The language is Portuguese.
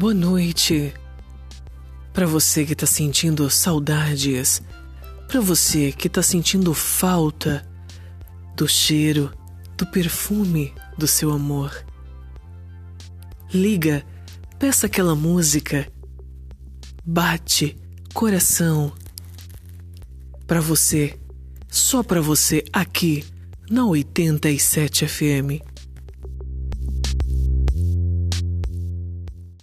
Boa noite. Para você que tá sentindo saudades, para você que tá sentindo falta do cheiro, do perfume do seu amor. Liga, peça aquela música. Bate, coração. Para você, só para você aqui na 87 FM.